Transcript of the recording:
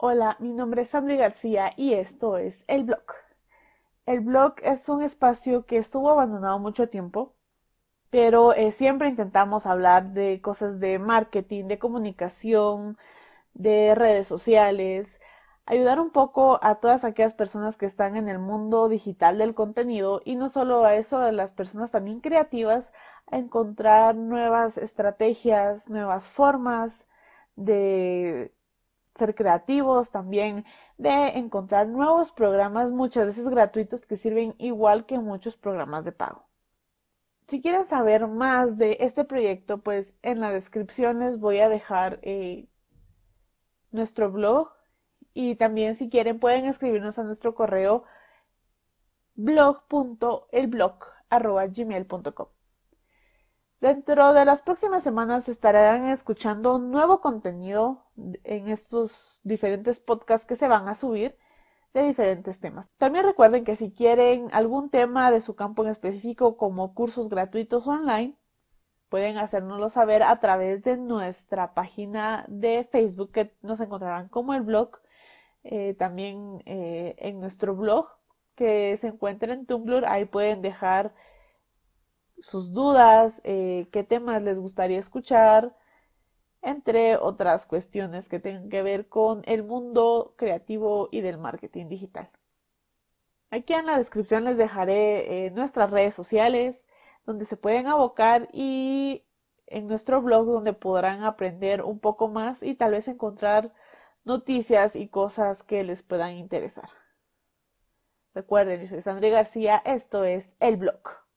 Hola, mi nombre es Sandra García y esto es El Blog. El blog es un espacio que estuvo abandonado mucho tiempo, pero eh, siempre intentamos hablar de cosas de marketing, de comunicación, de redes sociales, ayudar un poco a todas aquellas personas que están en el mundo digital del contenido y no solo a eso, a las personas también creativas, a encontrar nuevas estrategias, nuevas formas de ser creativos, también de encontrar nuevos programas, muchas veces gratuitos, que sirven igual que muchos programas de pago. Si quieren saber más de este proyecto, pues en la descripción les voy a dejar eh, nuestro blog y también si quieren pueden escribirnos a nuestro correo blog.elblog.gmail.com. Dentro de las próximas semanas estarán escuchando nuevo contenido en estos diferentes podcasts que se van a subir de diferentes temas. También recuerden que si quieren algún tema de su campo en específico como cursos gratuitos online, pueden hacérnoslo saber a través de nuestra página de Facebook que nos encontrarán como el blog, eh, también eh, en nuestro blog que se encuentra en Tumblr, ahí pueden dejar sus dudas, eh, qué temas les gustaría escuchar, entre otras cuestiones que tengan que ver con el mundo creativo y del marketing digital. Aquí en la descripción les dejaré eh, nuestras redes sociales donde se pueden abocar y en nuestro blog donde podrán aprender un poco más y tal vez encontrar noticias y cosas que les puedan interesar. Recuerden, yo soy Sandra García, esto es El Blog.